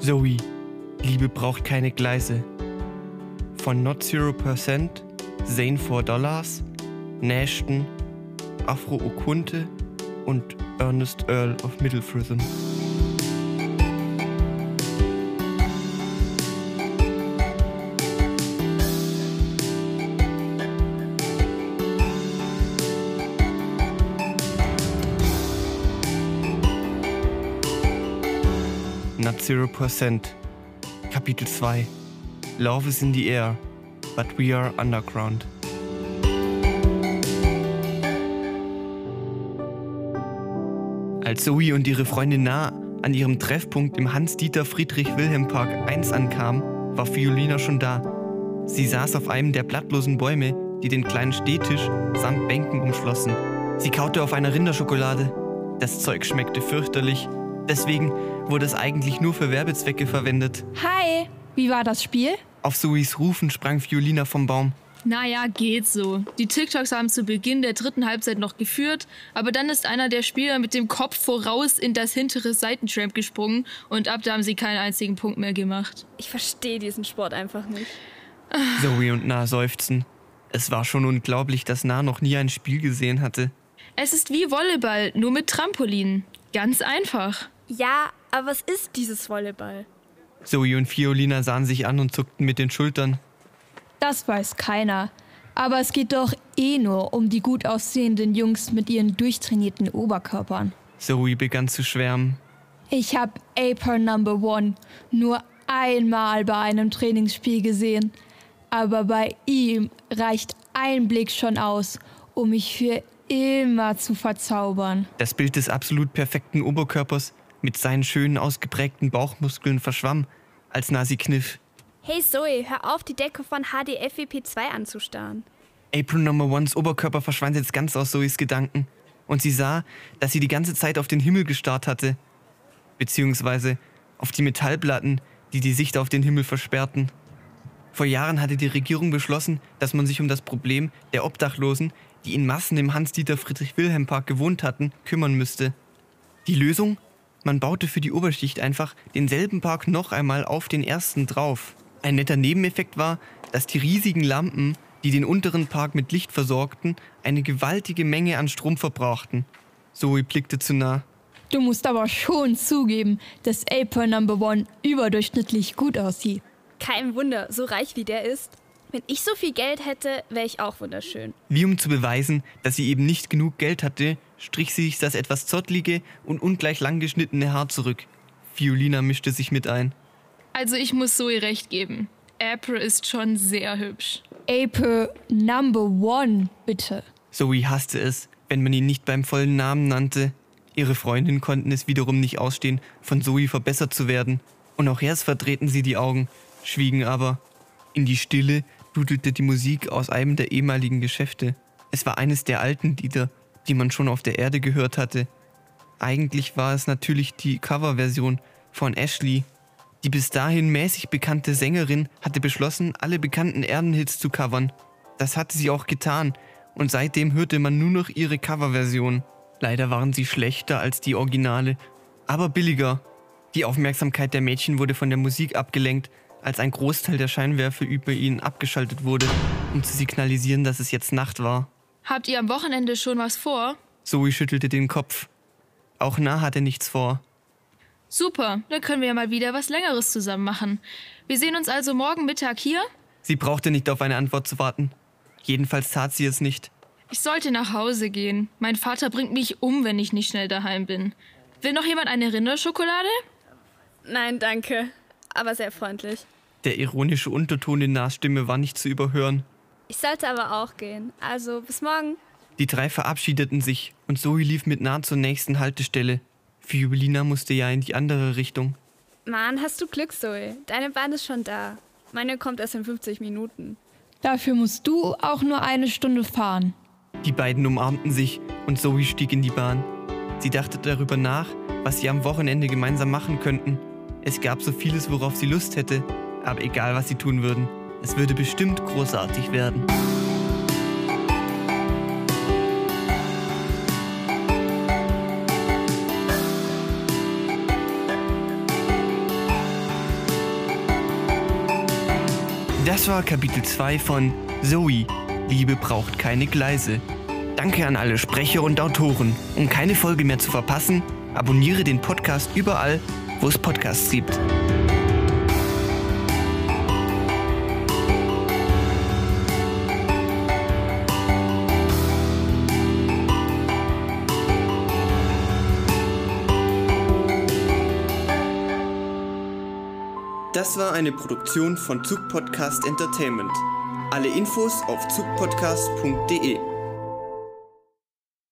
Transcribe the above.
Zoe, Liebe braucht keine Gleise. Von Not Zero Percent, Zane 4 Dollars, Nashton, Afro Okunte und Ernest Earl of Middlefritham. Not Zero Percent, Kapitel 2 Love is in the air, but we are underground. Als Zoe und ihre Freundin nah an ihrem Treffpunkt im Hans-Dieter-Friedrich-Wilhelm-Park 1 ankamen, war Fiolina schon da. Sie saß auf einem der blattlosen Bäume, die den kleinen Stehtisch samt Bänken umschlossen. Sie kaute auf einer Rinderschokolade. Das Zeug schmeckte fürchterlich. Deswegen wurde es eigentlich nur für Werbezwecke verwendet. Hi, wie war das Spiel? Auf Zoes Rufen sprang Fiolina vom Baum. Naja, geht so. Die TikToks haben zu Beginn der dritten Halbzeit noch geführt, aber dann ist einer der Spieler mit dem Kopf voraus in das hintere Seitentramp gesprungen und ab da haben sie keinen einzigen Punkt mehr gemacht. Ich verstehe diesen Sport einfach nicht. Zoe und Na seufzen. Es war schon unglaublich, dass Na noch nie ein Spiel gesehen hatte. Es ist wie Volleyball, nur mit Trampolin. Ganz einfach. Ja, aber was ist dieses Volleyball? Zoe und Fiolina sahen sich an und zuckten mit den Schultern. Das weiß keiner. Aber es geht doch eh nur um die gut aussehenden Jungs mit ihren durchtrainierten Oberkörpern. Zoe begann zu schwärmen. Ich habe Aper Number One nur einmal bei einem Trainingsspiel gesehen. Aber bei ihm reicht ein Blick schon aus, um mich für immer zu verzaubern. Das Bild des absolut perfekten Oberkörpers mit seinen schönen ausgeprägten Bauchmuskeln verschwamm, als Nasi kniff. Hey Zoe, hör auf, die Decke von HDFWP2 anzustarren. April Number Ones Oberkörper verschwand jetzt ganz aus Zoes Gedanken und sie sah, dass sie die ganze Zeit auf den Himmel gestarrt hatte. Beziehungsweise auf die Metallplatten, die die Sicht auf den Himmel versperrten. Vor Jahren hatte die Regierung beschlossen, dass man sich um das Problem der Obdachlosen, die in Massen im Hans-Dieter-Friedrich-Wilhelm-Park gewohnt hatten, kümmern müsste. Die Lösung? Man baute für die Oberschicht einfach denselben Park noch einmal auf den ersten drauf. Ein netter Nebeneffekt war, dass die riesigen Lampen, die den unteren Park mit Licht versorgten, eine gewaltige Menge an Strom verbrauchten. Zoe blickte zu nah. Du musst aber schon zugeben, dass Aper Number One überdurchschnittlich gut aussieht. Kein Wunder, so reich wie der ist. Wenn ich so viel Geld hätte, wäre ich auch wunderschön. Wie um zu beweisen, dass sie eben nicht genug Geld hatte, strich sie sich das etwas zottlige und ungleich lang geschnittene Haar zurück. Fiolina mischte sich mit ein. Also ich muss Zoe recht geben. April ist schon sehr hübsch. Aper Number One, bitte. Zoe hasste es, wenn man ihn nicht beim vollen Namen nannte. Ihre Freundinnen konnten es wiederum nicht ausstehen, von Zoe verbessert zu werden. Und auch erst verdrehten sie die Augen, schwiegen aber. In die Stille dudelte die Musik aus einem der ehemaligen Geschäfte. Es war eines der alten Lieder, die man schon auf der Erde gehört hatte. Eigentlich war es natürlich die Coverversion von Ashley. Die bis dahin mäßig bekannte Sängerin hatte beschlossen, alle bekannten Erdenhits zu covern. Das hatte sie auch getan und seitdem hörte man nur noch ihre Coverversion. Leider waren sie schlechter als die Originale, aber billiger. Die Aufmerksamkeit der Mädchen wurde von der Musik abgelenkt, als ein Großteil der Scheinwerfer über ihnen abgeschaltet wurde, um zu signalisieren, dass es jetzt Nacht war. Habt ihr am Wochenende schon was vor? Zoe schüttelte den Kopf. Auch Nah hatte nichts vor. Super, dann können wir ja mal wieder was Längeres zusammen machen. Wir sehen uns also morgen Mittag hier? Sie brauchte nicht auf eine Antwort zu warten. Jedenfalls tat sie es nicht. Ich sollte nach Hause gehen. Mein Vater bringt mich um, wenn ich nicht schnell daheim bin. Will noch jemand eine Rinderschokolade? Nein, danke. Aber sehr freundlich. Der ironische Unterton in Nas Stimme war nicht zu überhören. Ich sollte aber auch gehen. Also bis morgen. Die drei verabschiedeten sich und Zoe lief mit Nah zur nächsten Haltestelle. Fiolina musste ja in die andere Richtung. Mann, hast du Glück, Zoe. Deine Bahn ist schon da. Meine kommt erst in 50 Minuten. Dafür musst du auch nur eine Stunde fahren. Die beiden umarmten sich und Zoe stieg in die Bahn. Sie dachte darüber nach, was sie am Wochenende gemeinsam machen könnten. Es gab so vieles, worauf sie Lust hätte, aber egal, was sie tun würden, es würde bestimmt großartig werden. Das war Kapitel 2 von Zoe. Liebe braucht keine Gleise. Danke an alle Sprecher und Autoren. Um keine Folge mehr zu verpassen, abonniere den Podcast überall, wo es Podcasts gibt. Das war eine Produktion von Zug Podcast Entertainment. Alle Infos auf zugpodcast.de.